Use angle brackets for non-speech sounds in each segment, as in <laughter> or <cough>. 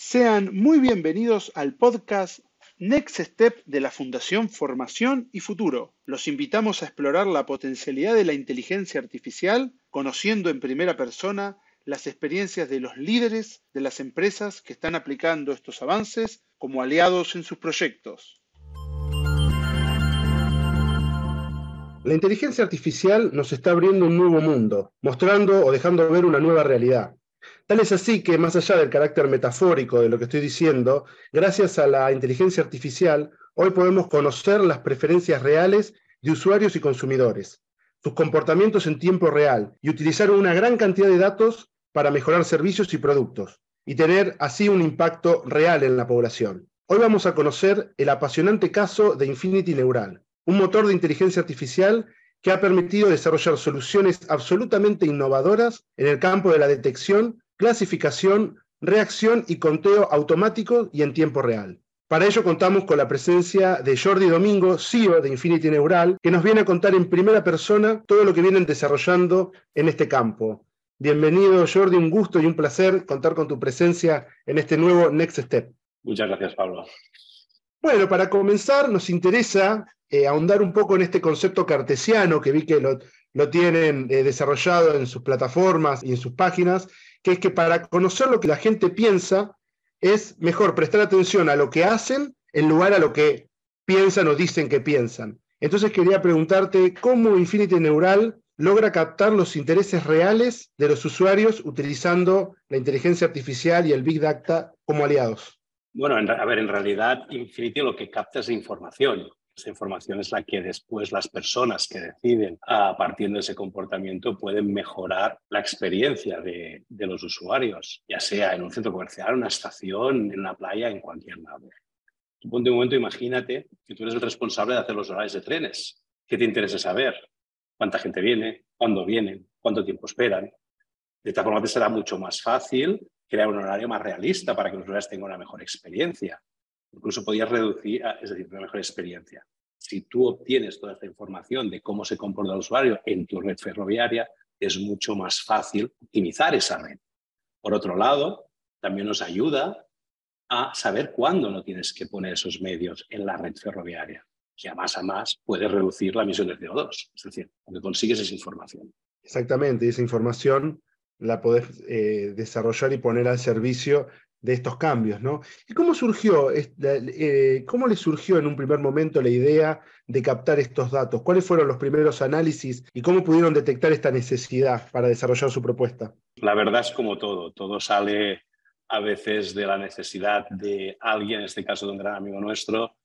Sean muy bienvenidos al podcast Next Step de la Fundación Formación y Futuro. Los invitamos a explorar la potencialidad de la inteligencia artificial, conociendo en primera persona las experiencias de los líderes de las empresas que están aplicando estos avances como aliados en sus proyectos. La inteligencia artificial nos está abriendo un nuevo mundo, mostrando o dejando ver una nueva realidad. Tal es así que, más allá del carácter metafórico de lo que estoy diciendo, gracias a la inteligencia artificial, hoy podemos conocer las preferencias reales de usuarios y consumidores, sus comportamientos en tiempo real y utilizar una gran cantidad de datos para mejorar servicios y productos y tener así un impacto real en la población. Hoy vamos a conocer el apasionante caso de Infinity Neural, un motor de inteligencia artificial que ha permitido desarrollar soluciones absolutamente innovadoras en el campo de la detección, clasificación, reacción y conteo automático y en tiempo real. Para ello contamos con la presencia de Jordi Domingo, CEO de Infinity Neural, que nos viene a contar en primera persona todo lo que vienen desarrollando en este campo. Bienvenido Jordi, un gusto y un placer contar con tu presencia en este nuevo Next Step. Muchas gracias, Pablo. Bueno, para comenzar, nos interesa eh, ahondar un poco en este concepto cartesiano que vi que lo, tienen eh, desarrollado en sus plataformas y en sus páginas, que es que para conocer lo que la gente piensa, es mejor prestar atención a lo que hacen en lugar a lo que piensan o dicen que piensan. Entonces quería preguntarte cómo Infinity Neural logra captar los intereses reales de los usuarios utilizando la inteligencia artificial y el Big Data como aliados. Bueno, a ver, en realidad Infinity lo que capta es información. Esa información es la que después las personas que deciden a partir de ese comportamiento pueden mejorar la experiencia de, los usuarios, ya sea en un centro comercial, una estación, en una playa, en cualquier lado. Un momento, imagínate que tú eres el responsable de hacer los horarios de trenes. ¿Qué te interesa saber? ¿Cuánta gente viene? ¿Cuándo vienen? ¿Cuánto tiempo esperan? De esta forma te será mucho más fácil crear un horario más realista para que los usuarios tengan una mejor experiencia. Incluso podías reducir, es decir, una mejor experiencia. Si tú obtienes toda esta información de cómo se comporta el usuario en tu red ferroviaria, es mucho más fácil optimizar esa red. Por otro lado, también nos ayuda a saber cuándo no tienes que poner esos medios en la red ferroviaria, que a más a más puedes reducir la emisión de CO2. Es decir, que consigues esa información. Exactamente, esa información la podés eh, desarrollar y poner al servicio de estos cambios, ¿no? ¿Y cómo surgió, eh, cómo le surgió en un primer momento la idea de captar estos datos? ¿Cuáles fueron los primeros análisis y cómo pudieron detectar esta necesidad para desarrollar su propuesta? La verdad es como todo, todo sale a veces de la necesidad de alguien, en este caso de un gran amigo nuestro,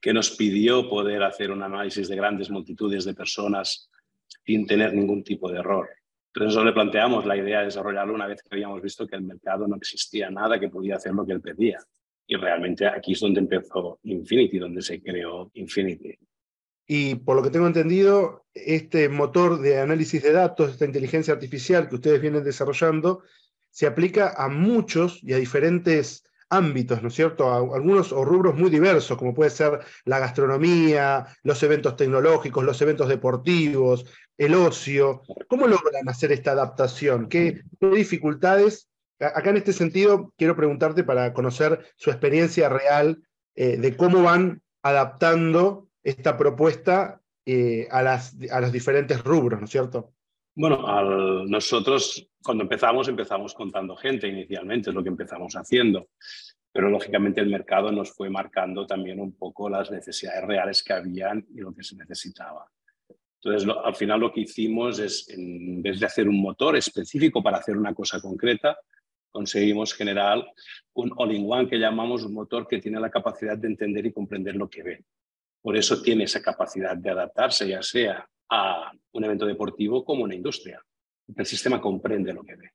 que nos pidió poder hacer un análisis de grandes multitudes de personas sin tener ningún tipo de error. Entonces nosotros le planteamos la idea de desarrollarlo una vez que habíamos visto que el mercado no existía nada que podía hacer lo que él pedía. Y realmente aquí es donde empezó Infinity, donde se creó Infinity. Y por lo que tengo entendido, este motor de análisis de datos, esta inteligencia artificial que ustedes vienen desarrollando, se aplica a muchos y a diferentes ámbitos, ¿no es cierto? algunos o rubros muy diversos, como puede ser la gastronomía, los eventos tecnológicos, los eventos deportivos, el ocio. ¿Cómo logran hacer esta adaptación? ¿Qué, dificultades? Acá en este sentido quiero preguntarte para conocer su experiencia real eh, de cómo van adaptando esta propuesta eh, a, las, los diferentes rubros, ¿no es cierto? Bueno, nosotros cuando empezamos, empezamos contando gente inicialmente, es lo que empezamos haciendo, pero lógicamente el mercado nos fue marcando también un poco las necesidades reales que habían y lo que se necesitaba. Entonces, al final lo que hicimos es, en vez de hacer un motor específico para hacer una cosa concreta, conseguimos generar un all-in-one que llamamos un motor que tiene la capacidad de entender y comprender lo que ve. Por eso tiene esa capacidad de adaptarse, ya sea a un evento deportivo como una industria. El sistema comprende lo que ve.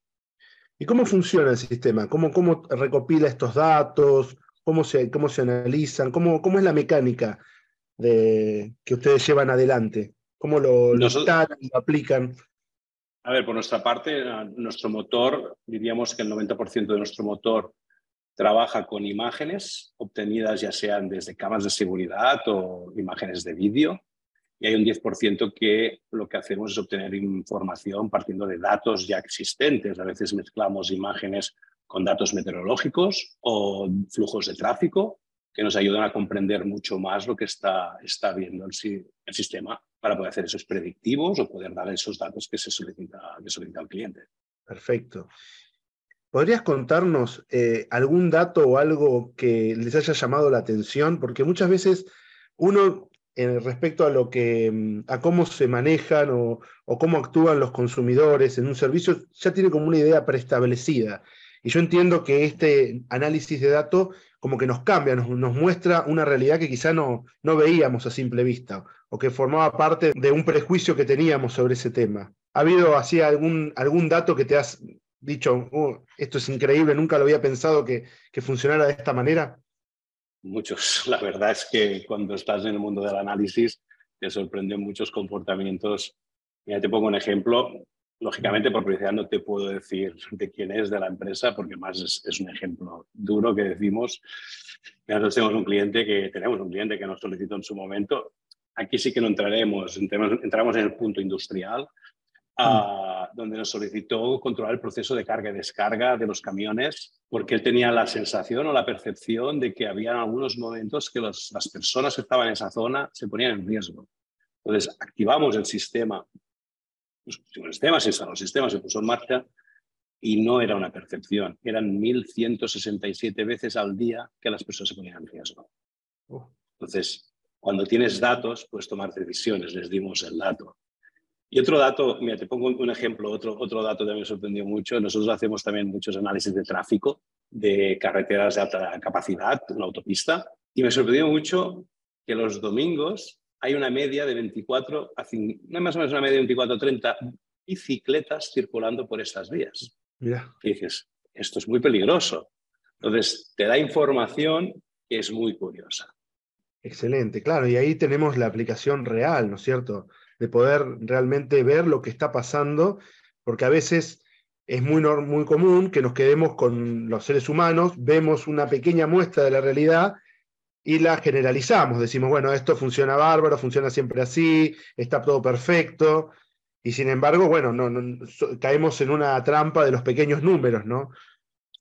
¿Y cómo funciona el sistema? ¿Cómo, cómo recopila estos datos? ¿Cómo se, cómo se analizan? ¿Cómo, ¿Cómo es la mecánica de, que ustedes llevan adelante? ¿Cómo lo, lo instalan, lo aplican? A ver, por nuestra parte, nuestro motor, diríamos que el 90% de nuestro motor trabaja con imágenes obtenidas ya sean desde cámaras de seguridad o imágenes de vídeo y hay un 10% que lo que hacemos es obtener información partiendo de datos ya existentes. A veces mezclamos imágenes con datos meteorológicos o flujos de tráfico que nos ayudan a comprender mucho más lo que está, está viendo el, el sistema para poder hacer esos predictivos o poder dar esos datos que se solicita, que solicita al cliente. Perfecto. ¿Podrías contarnos eh, algún dato o algo que les haya llamado la atención? Porque muchas veces uno, respecto a lo que, a cómo se manejan o, cómo actúan los consumidores en un servicio, ya tiene como una idea preestablecida. Y yo entiendo que este análisis de datos como que nos cambia, nos, muestra una realidad que quizá no, no veíamos a simple vista o que formaba parte de un prejuicio que teníamos sobre ese tema. ¿Ha habido así algún, algún dato que te has dicho, oh, esto es increíble, nunca lo había pensado que, que funcionara de esta manera? Muchos. <laughs> La verdad es que cuando estás en el mundo del análisis te sorprenden muchos comportamientos. Mira, te pongo un ejemplo. Lógicamente, por publicidad no te puedo decir de quién es de la empresa, porque más es, un ejemplo duro que decimos. Nosotros tenemos un cliente que tenemos un cliente que nos solicitó en su momento. Aquí sí que no entraremos, entramos en el punto industrial, mm. donde nos solicitó controlar el proceso de carga y descarga de los camiones, porque él tenía la sensación o la percepción de que había algunos momentos que las personas que estaban en esa zona se ponían en riesgo. Entonces, activamos el sistema los sistemas, los sistemas se puso en marcha y no era una percepción, eran 1.167 veces al día que las personas se ponían en riesgo. Entonces, cuando tienes datos, puedes tomar decisiones, les dimos el dato. Y otro dato, mira, te pongo un ejemplo, otro, otro dato que me sorprendió mucho. Nosotros hacemos también muchos análisis de tráfico de carreteras de alta capacidad, una autopista, y me sorprendió mucho que los domingos hay una media de 24, a, más o menos una media de 24 30 bicicletas circulando por estas vías. Y dices, esto es muy peligroso. Entonces, te da información que es muy curiosa. Excelente, claro, y ahí tenemos la aplicación real, ¿no es cierto? De poder realmente ver lo que está pasando, porque a veces es muy, muy común que nos quedemos con los seres humanos, vemos una pequeña muestra de la realidad y la generalizamos. Decimos, bueno, esto funciona bárbaro, funciona siempre así, está todo perfecto. Y sin embargo, bueno, no, caemos en una trampa de los pequeños números, ¿no?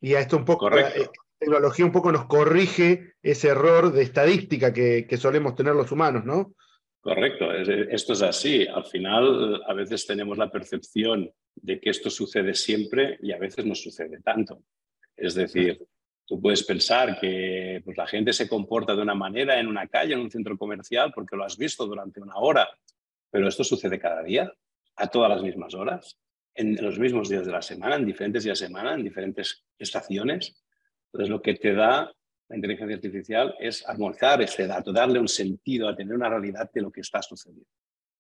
Y a esto un poco, la eh, tecnología un poco nos corrige ese error de estadística que, que solemos tener los humanos, ¿no? Correcto, esto es así. Al final, a veces tenemos la percepción de que esto sucede siempre y a veces no sucede tanto. Es decir, Tú puedes pensar que pues, la gente se comporta de una manera en una calle, en un centro comercial, porque lo has visto durante una hora, pero esto sucede cada día, a todas las mismas horas, en los mismos días de la semana, en diferentes días de semana, en diferentes estaciones. Entonces, lo que te da la inteligencia artificial es armonizar ese dato, darle un sentido, a tener una realidad de lo que está sucediendo.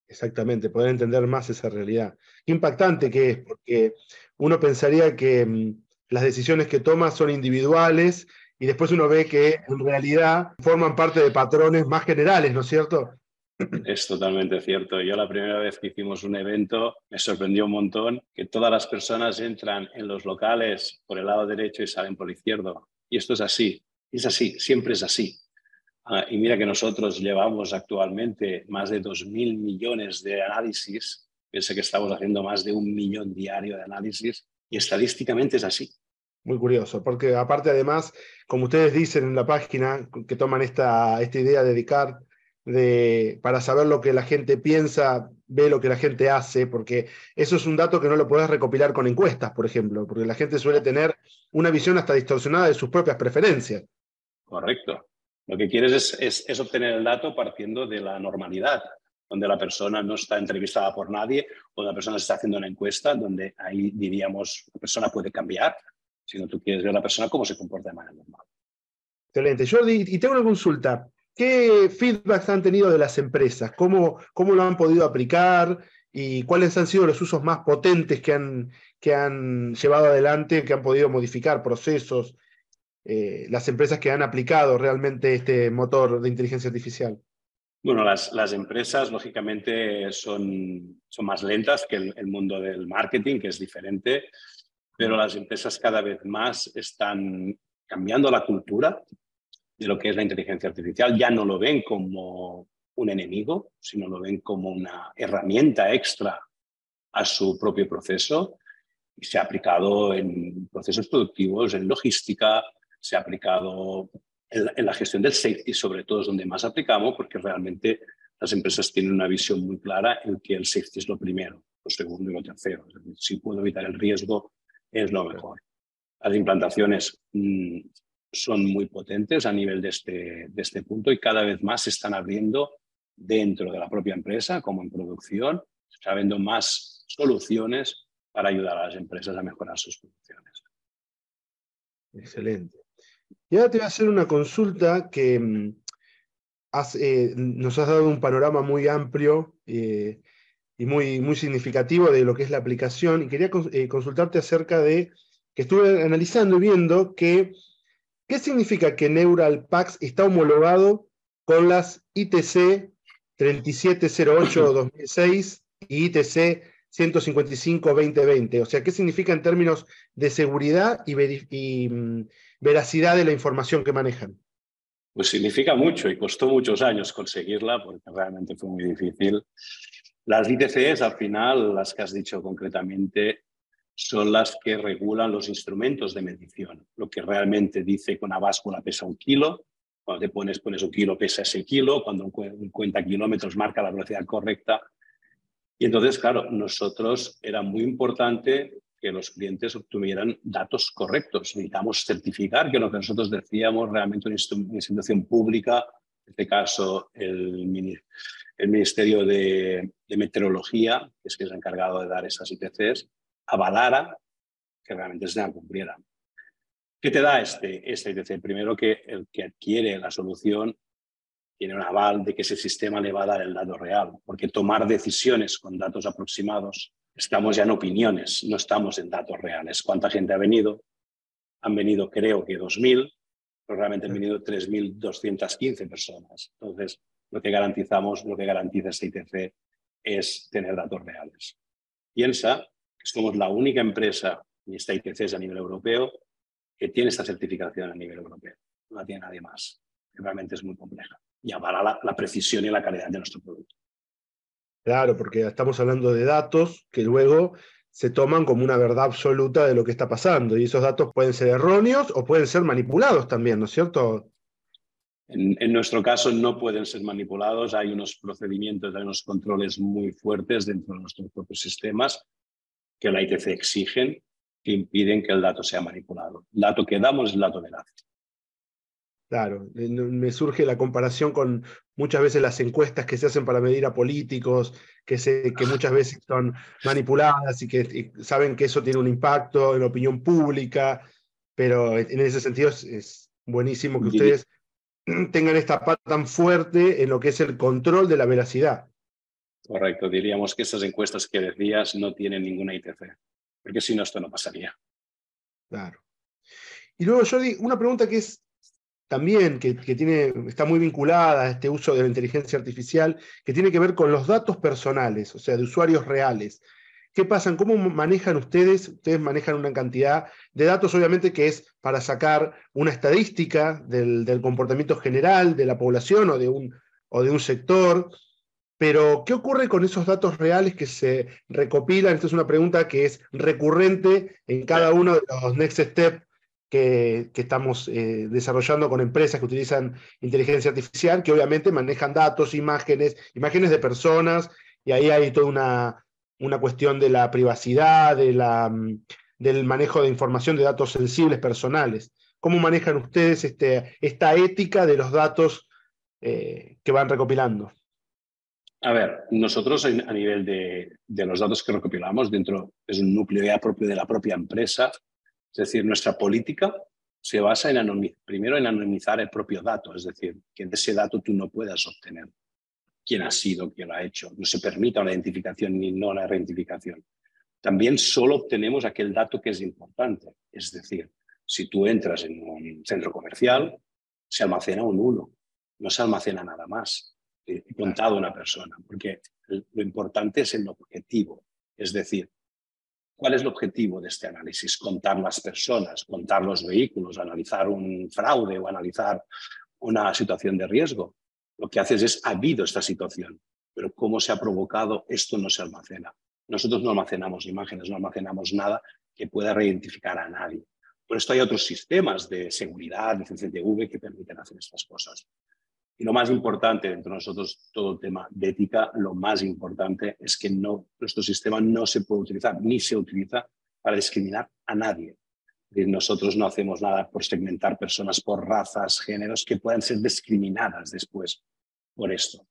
Exactamente, poder entender más esa realidad. Qué impactante que es, porque uno pensaría que mm, las decisiones que toma son individuales y después uno ve que en realidad forman parte de patrones más generales, ¿no es cierto? Es totalmente cierto. Yo la primera vez que hicimos un evento me sorprendió un montón que todas las personas entran en los locales por el lado derecho y salen por el izquierdo. Y esto es así, es así, siempre es así. Ah, y mira que nosotros llevamos actualmente más de 2.000 millones de análisis. Piensa que estamos haciendo más de un millón diario de análisis y estadísticamente es así. Muy curioso, porque aparte además, como ustedes dicen en la página, que toman esta, esta idea de Descartes, de, para saber lo que la gente piensa, ve lo que la gente hace, porque eso es un dato que no lo puedes recopilar con encuestas, por ejemplo, porque la gente suele tener una visión hasta distorsionada de sus propias preferencias. Correcto. Lo que quieres es, es, es obtener el dato partiendo de la normalidad, donde la persona no está entrevistada por nadie o la persona se está haciendo una encuesta, donde ahí diríamos la persona puede cambiar, sino tú quieres ver a la persona cómo se comporta de manera normal. Excelente. Jordi, y tengo una consulta. ¿Qué feedbacks han tenido de las empresas? ¿Cómo, cómo lo han podido aplicar? ¿Y cuáles han sido los usos más potentes que han, que han llevado adelante, que han podido modificar procesos, eh, las empresas que han aplicado realmente este motor de inteligencia artificial? Bueno, las, empresas lógicamente son, son más lentas que el, el, mundo del marketing, que es diferente pero las empresas cada vez más están cambiando la cultura de lo que es la inteligencia artificial. Ya no lo ven como un enemigo, sino lo ven como una herramienta extra a su propio proceso. y se ha aplicado en procesos productivos, en logística, se ha aplicado en la, gestión del safety, sobre todo es donde más aplicamos, porque realmente las empresas tienen una visión muy clara en que el safety es lo primero, lo segundo y lo tercero. si puedo evitar el riesgo, es lo mejor. Las implantaciones mm, son muy potentes a nivel de este, de este punto y cada vez más se están abriendo dentro de la propia empresa, como en producción, se más soluciones para ayudar a las empresas a mejorar sus producciones. Excelente. Y ahora te voy a hacer una consulta que mm, eh, nos has dado un panorama muy amplio eh, y muy, muy significativo de lo que es la aplicación. Y quería eh, consultarte acerca de que estuve analizando y viendo que qué significa que Neural Pax está homologado con las ITC 3708-2006 y ITC 155-2020. O sea, ¿qué significa en términos de seguridad y, y mm, veracidad de la información que manejan? Pues significa mucho y costó muchos años conseguirla porque realmente fue muy difícil. Las ITCs, al final, las que has dicho concretamente, son las que regulan los instrumentos de medición. Lo que realmente dice que una báscula pesa un kilo, cuando te pones, pones un kilo, pesa ese kilo, cuando cuenta kilómetros marca la velocidad correcta. Y entonces, claro, nosotros era muy importante que los clientes obtuvieran datos correctos. Necesitamos certificar que lo que nosotros decíamos realmente una institución pública, en este caso el, Ministerio de, Meteorología, que es que es encargado de dar esas ITCs, avalara que realmente se cumplieran. ¿Qué te da este, este ITC? Primero que el que adquiere la solución tiene un aval de que ese sistema le va a dar el dato real, porque tomar decisiones con datos aproximados estamos ya en opiniones, no estamos en datos reales. ¿Cuánta gente ha venido? Han venido creo que 2.000, pero realmente han venido 3.215 personas. Entonces, lo que garantizamos, lo que garantiza este ITC es tener datos reales. Piensa que somos la única empresa, y esta ITC es a nivel europeo, que tiene esta certificación a nivel europeo. No la tiene nadie más. Realmente es muy compleja y avala la precisión y la calidad de nuestro producto. Claro, porque estamos hablando de datos que luego se toman como una verdad absoluta de lo que está pasando y esos datos pueden ser erróneos o pueden ser manipulados también, ¿no es cierto? En, nuestro caso no pueden ser manipulados, hay unos procedimientos, hay unos controles muy fuertes dentro de nuestros propios sistemas que la ITC exigen que impiden que el dato sea manipulado. El dato que damos es el dato veraz. Claro, eh, me surge la comparación con muchas veces las encuestas que se hacen para medir a políticos, que, se, que muchas veces son manipuladas y que saben que eso tiene un impacto en la opinión pública, pero en ese sentido es, buenísimo que ustedes <clears throat> tengan esta pata tan fuerte en lo que es el control de la veracidad. Correcto, diríamos que esas encuestas que decías no tienen ninguna ITC, porque si no, esto no pasaría. Claro. Y luego, Jordi, una pregunta que es también que, tiene, está muy vinculada a este uso de la inteligencia artificial, que tiene que ver con los datos personales, o sea, de usuarios reales. ¿Qué pasa? ¿Cómo manejan ustedes? Ustedes manejan una cantidad de datos, obviamente, que es para sacar una estadística del, comportamiento general de la población o de, un, o de un sector. Pero, ¿qué ocurre con esos datos reales que se recopilan? Esta es una pregunta que es recurrente en cada uno de los Next Step que, estamos eh, desarrollando con empresas que utilizan inteligencia artificial, que obviamente manejan datos, imágenes, imágenes de personas, y ahí hay toda una, una cuestión de la privacidad, de la, mm, del manejo de información de datos sensibles personales. ¿Cómo manejan ustedes este, esta ética de los datos eh, que van recopilando? A ver, nosotros a nivel de, de, los datos que recopilamos dentro, es un núcleo ya propio de la propia empresa, es decir, nuestra política se basa en primero en anonimizar el propio dato, es decir, que de ese dato tú no puedas obtener quién ha sido, quién lo ha hecho. No se permita una identificación ni no la reidentificación. También solo obtenemos aquel dato que es importante. Es decir, si tú entras en un centro comercial, se almacena un uno, no se almacena nada más. He contado una persona, porque lo importante es el objetivo. Es decir, ¿Cuál es el objetivo de este análisis? Contar las personas, contar los vehículos, analizar un fraude o analizar una situación de riesgo. Lo que haces es, ha habido esta situación, pero cómo se ha provocado, esto no se almacena. Nosotros no almacenamos imágenes, no almacenamos nada que pueda reidentificar a nadie. Por esto hay otros sistemas de seguridad, de CCTV, que permiten hacer estas cosas. Y lo más importante dentro de nosotros, todo tema de ética, lo más importante es que nuestro sistema no se puede utilizar ni se utiliza para discriminar a nadie. Nosotros no hacemos nada por segmentar personas por razas, géneros que puedan ser discriminadas después por esto.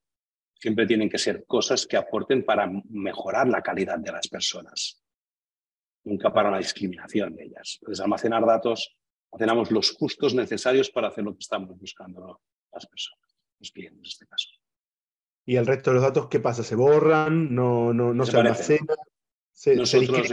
Siempre tienen que ser cosas que aporten para mejorar la calidad de las personas, nunca para la discriminación de ellas. Entonces, almacenar datos, almacenamos los justos necesarios para hacer lo que estamos buscando las personas, los clientes en este caso. ¿Y el resto de los datos qué pasa? ¿Se borran? ¿No, no, no se, almacenan? ¿Se, Nosotros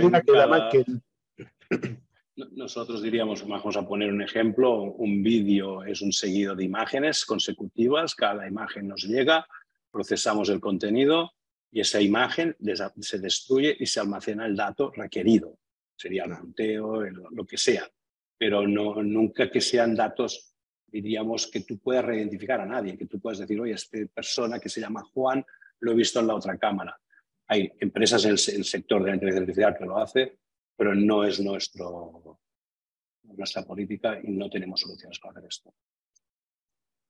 nosotros diríamos, vamos a poner un ejemplo, un vídeo es un seguido de imágenes consecutivas, cada imagen nos llega, procesamos el contenido y esa imagen se destruye y se almacena el dato requerido. Sería el punteo, lo que sea, pero no, nunca que sean datos, diríamos, que tú puedas reidentificar a nadie, que tú puedas decir, oye, esta persona que se llama Juan lo he visto en la otra cámara. Hay empresas en el, sector de la inteligencia artificial que lo hace, pero no es nuestro, nuestra política y no tenemos soluciones para hacer esto.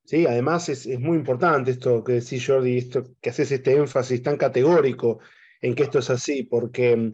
Sí, además es, es, muy importante esto que decís, Jordi, esto, que haces este énfasis tan categórico en que esto es así, porque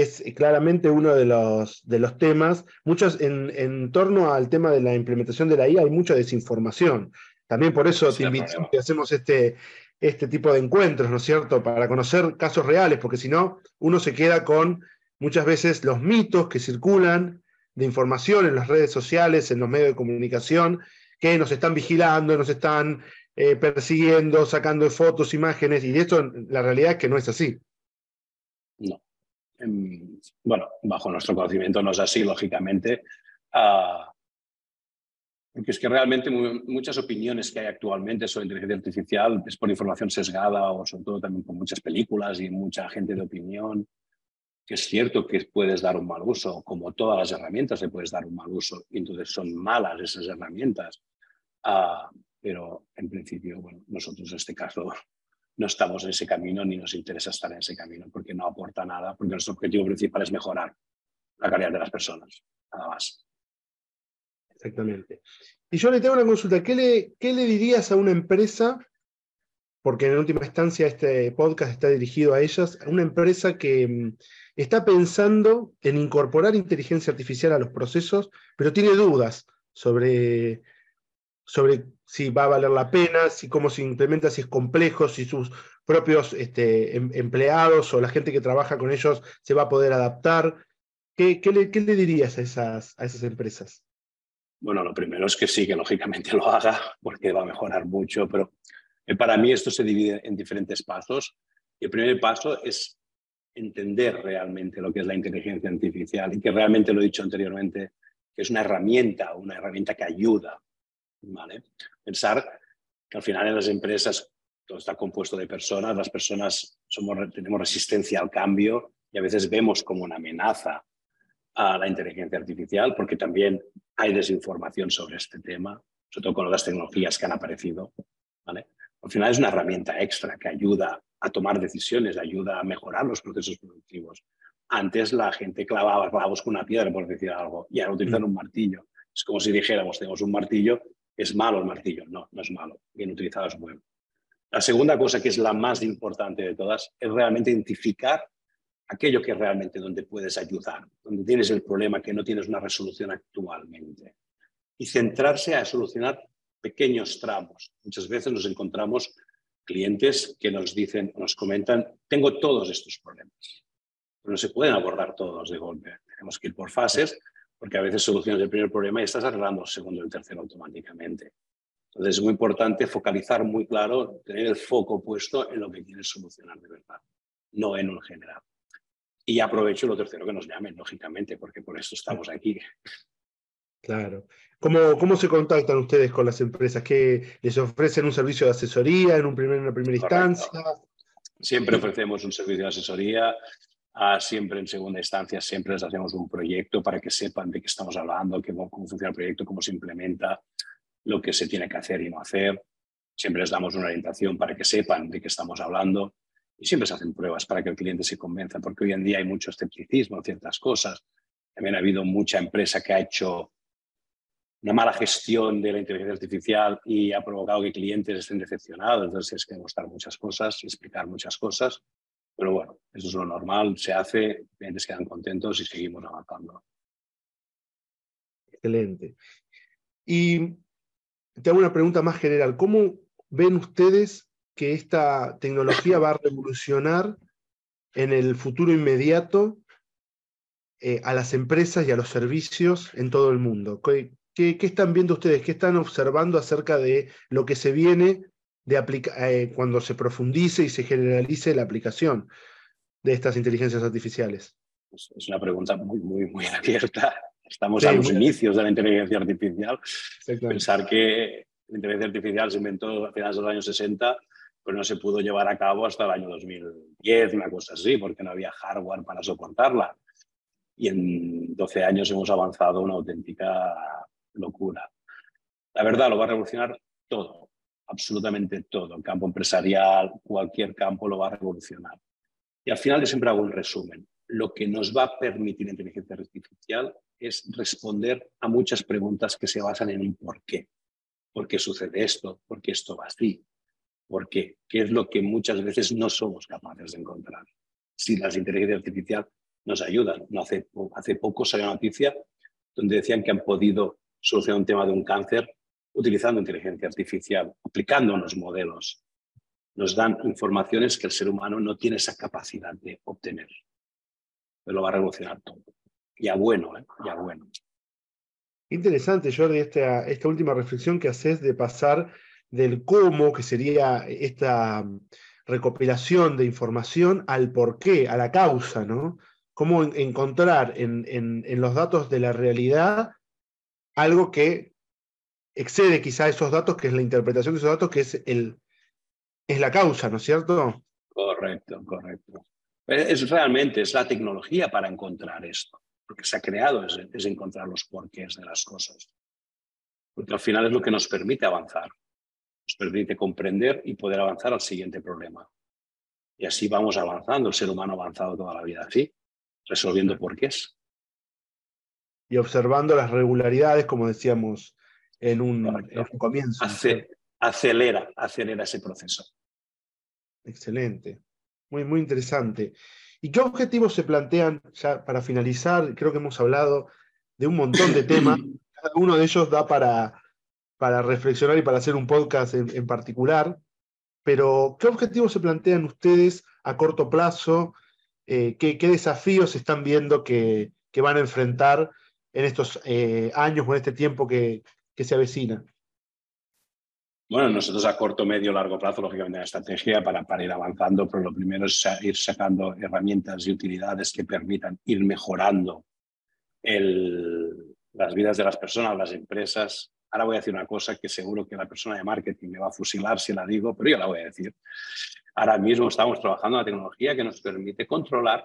es claramente uno de los, de los temas, muchos en, en, torno al tema de la implementación de la IA hay mucha desinformación. También por eso te invito que hacemos este, este tipo de encuentros, ¿no es cierto? Para conocer casos reales, porque si no, uno se queda con muchas veces los mitos que circulan de información en las redes sociales, en los medios de comunicación, que nos están vigilando, nos están eh, persiguiendo, sacando fotos, imágenes, y de esto la realidad es que no es así. No. Em, bueno, bajo nuestro conocimiento no es así, lógicamente. Uh, porque es que realmente muchas opiniones que hay actualmente sobre inteligencia artificial es por información sesgada o sobre todo también por muchas películas y mucha gente de opinión que es cierto que puedes dar un mal uso, como todas las herramientas le puedes dar un mal uso, y entonces son malas esas herramientas. Uh, pero en principio, bueno, nosotros en este caso no estamos en ese camino ni nos interesa estar en ese camino porque no aporta nada, porque nuestro objetivo principal es mejorar la calidad de las personas, nada más. Exactamente. Y yo le tengo una consulta, ¿qué le, qué le dirías a una empresa porque en última instancia este podcast está dirigido a ellas, a una empresa que mm, está pensando en incorporar inteligencia artificial a los procesos, pero tiene dudas sobre, sobre si va a valer la pena, si cómo se implementa, si es complejo, si sus propios este, em, empleados o la gente que trabaja con ellos se va a poder adaptar. ¿Qué, le, qué le, dirías a esas, a esas empresas? Bueno, lo primero es que sí, que lógicamente lo haga, porque va a mejorar mucho, pero eh, para mí esto se divide en diferentes pasos. El primer paso es entender realmente lo que es la inteligencia artificial y que realmente lo he dicho anteriormente, que es una herramienta, una herramienta que ayuda. ¿Vale? Pensar que al final en las empresas todo está compuesto de personas, las personas somos, tenemos resistencia al cambio y a veces vemos como una amenaza a la inteligencia artificial porque también hay desinformación sobre este tema, sobre todo con las tecnologías que han aparecido. ¿vale? al final es una herramienta extra que ayuda a tomar decisiones, ayuda a mejorar los procesos productivos. Antes la gente clavaba clavos con una piedra, por decir algo, y ahora utilizan mm. un martillo. Es como si dijéramos, tenemos un martillo, es malo el martillo. No, no es malo. Bien utilizado es bueno. La segunda cosa, que es la más importante de todas, es realmente identificar aquello que realmente donde puedes ayudar, donde tienes el problema que no tienes una resolución actualmente. Y centrarse a solucionar pequeños tramos. Muchas veces nos encontramos clientes que nos dicen, nos comentan, tengo todos estos problemas, pero no se pueden abordar todos de golpe. Tenemos que ir por fases, porque a veces solucionas el primer problema y estás arreglando el segundo y el tercero automáticamente. Entonces es muy importante focalizar muy claro, tener el foco puesto en lo que quieres solucionar de verdad, no en un general. Y aprovecho lo tercero que nos llamen, lógicamente, porque por eso estamos aquí. Claro. ¿Cómo, ¿Cómo se contactan ustedes con las empresas? ¿Que les ofrecen un servicio de asesoría en, un primer, en una primera instancia? Siempre ofrecemos un servicio de asesoría. Ah, siempre en segunda instancia, siempre les hacemos un proyecto para que sepan de qué estamos hablando, cómo funciona el proyecto, cómo se implementa, lo que se tiene que hacer y no hacer. Siempre les damos una orientación para que sepan de qué estamos hablando y siempre se hacen pruebas para que el cliente se convenza, porque hoy en día hay mucho escepticismo en ciertas cosas También ha habido mucha empresa que ha hecho una mala gestión de la inteligencia artificial y ha provocado que clientes estén decepcionados. Entonces, es que demostrar muchas cosas, explicar muchas cosas. Pero bueno, eso es lo normal, se hace, clientes quedan contentos y seguimos avanzando. Excelente. Y te hago una pregunta más general. ¿Cómo ven ustedes que esta tecnología va a revolucionar en el futuro inmediato eh, a las empresas y a los servicios en todo el mundo? ¿Qué, están viendo ustedes? ¿Qué están observando acerca de lo que se viene de eh, cuando se profundice y se generalice la aplicación de estas inteligencias artificiales? Es una pregunta muy, muy, muy <laughs> abierta. Estamos a los inicios de la inteligencia artificial. Pensar que la inteligencia artificial se inventó a finales de los años 60, pero no se pudo llevar a cabo hasta el año 2010, una cosa así, porque no había hardware para soportarla. Y en 12 años hemos avanzado una auténtica locura. La verdad, lo va a revolucionar todo, absolutamente todo. El campo empresarial, cualquier campo lo va a revolucionar. Y al final yo siempre hago un resumen. Lo que nos va a permitir la inteligencia artificial es responder a muchas preguntas que se basan en un por qué. ¿Por qué sucede esto? ¿Por qué esto va así? ¿Por qué? ¿Qué es lo que muchas veces no somos capaces de encontrar? Si las inteligencias artificiales nos ayudan. Hace, hace poco salió una noticia donde decían que han podido solucionar un tema de un cáncer utilizando inteligencia artificial, aplicando unos modelos. Nos dan informaciones que el ser humano no tiene esa capacidad de obtener. Pero lo va a revolucionar todo. Ya bueno, ¿eh? ya bueno. Interesante, Jordi, esta, esta última reflexión que haces de pasar del cómo, que sería esta mm, recopilación de información, al por qué, a la causa, ¿no? Cómo encontrar en, en, los datos de la realidad algo que excede quizá esos datos, que es la interpretación de esos datos, que es, el, es la causa, ¿no es cierto? Correcto, correcto. Es realmente, es la tecnología para encontrar esto lo que se ha creado es, encontrar los porqués de las cosas. Porque al final es lo que nos permite avanzar, nos permite comprender y poder avanzar al siguiente problema. Y así vamos avanzando, el ser humano ha avanzado toda la vida así, resolviendo porqués. Y observando las regularidades, como decíamos en un, comienzo. Acelera, acelera ese proceso. Excelente. Muy, muy interesante. ¿Y qué objetivos se plantean, ya para finalizar? Creo que hemos hablado de un montón de temas. <clears throat> Cada uno de ellos da para, para reflexionar y para hacer un podcast en, particular. Pero, ¿qué objetivos se plantean ustedes a corto plazo? Eh, ¿qué, desafíos están viendo que, van a enfrentar en estos eh, años o en este tiempo que, que se avecina? Bueno, nosotros a corto, medio, largo plazo, lógicamente, la estrategia para, para ir avanzando, pero lo primero es ir sacando herramientas y utilidades que permitan ir mejorando el, las vidas de las personas, las empresas. Ahora voy a decir una cosa que seguro que la persona de marketing me va a fusilar si la digo, pero yo la voy a decir. Ahora mismo estamos trabajando en una tecnología que nos permite controlar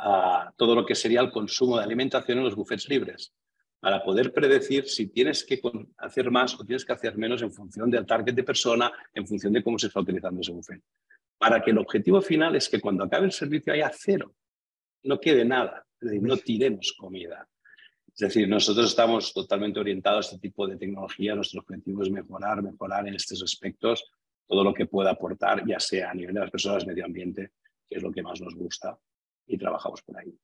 uh, todo lo que sería el consumo de alimentación en los buffets libres para poder predecir si tienes que hacer más o tienes que hacer menos en función del target de persona, en función de cómo se está utilizando ese buffet. Para que el objetivo final es que cuando acabe el servicio haya cero, no quede nada, no tiremos comida. Es decir, nosotros estamos totalmente orientados a este tipo de tecnología. Nuestro objetivo es mejorar, mejorar en estos aspectos todo lo que pueda aportar, ya sea a nivel de las personas, medio ambiente, que es lo que más nos gusta, y trabajamos por ahí.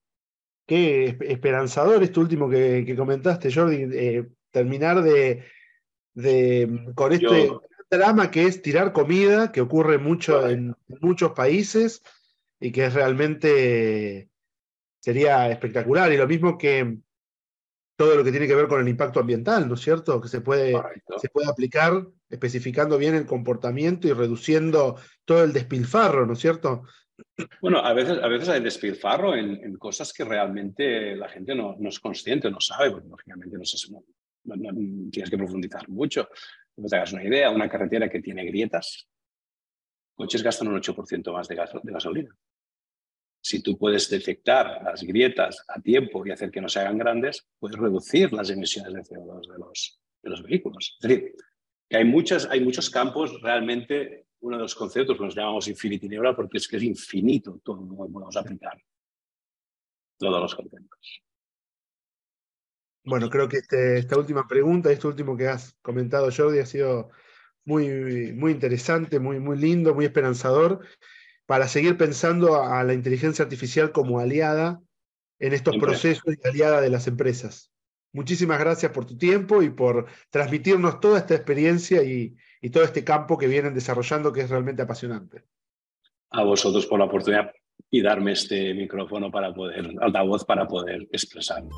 Qué esperanzador esto último que, comentaste, Jordi, eh, terminar de, con este drama que es tirar comida, que ocurre mucho en, muchos países y que es realmente sería espectacular. Y lo mismo que todo lo que tiene que ver con el impacto ambiental, ¿no es cierto? Que se puede, se puede aplicar especificando bien el comportamiento y reduciendo todo el despilfarro, ¿no es cierto? Bueno, a veces, a veces hay despilfarro en, cosas que realmente la gente no, no, es consciente, no sabe, porque lógicamente no, se, no, tienes que profundizar mucho. No te hagas una idea, una carretera que tiene grietas, coches gastan un 8% más de, de gasolina. Si tú puedes detectar las grietas a tiempo y hacer que no se hagan grandes, puedes reducir las emisiones de CO2 de los, de los vehículos. Es decir, que hay, muchas, hay muchos campos realmente uno de los conceptos que nos llamamos Infinity Neural porque es que es infinito todo lo que podemos aplicar. Todos los conceptos. Bueno, creo que este, esta última pregunta, esto último que has comentado, Jordi, ha sido muy, muy interesante, muy, muy lindo, muy esperanzador para seguir pensando a la inteligencia artificial como aliada en estos procesos y aliada de las empresas. Muchísimas gracias por tu tiempo y por transmitirnos toda esta experiencia y, y todo este campo que vienen desarrollando que es realmente apasionante. A vosotros por la oportunidad y darme este micrófono para poder, altavoz para poder expresarme.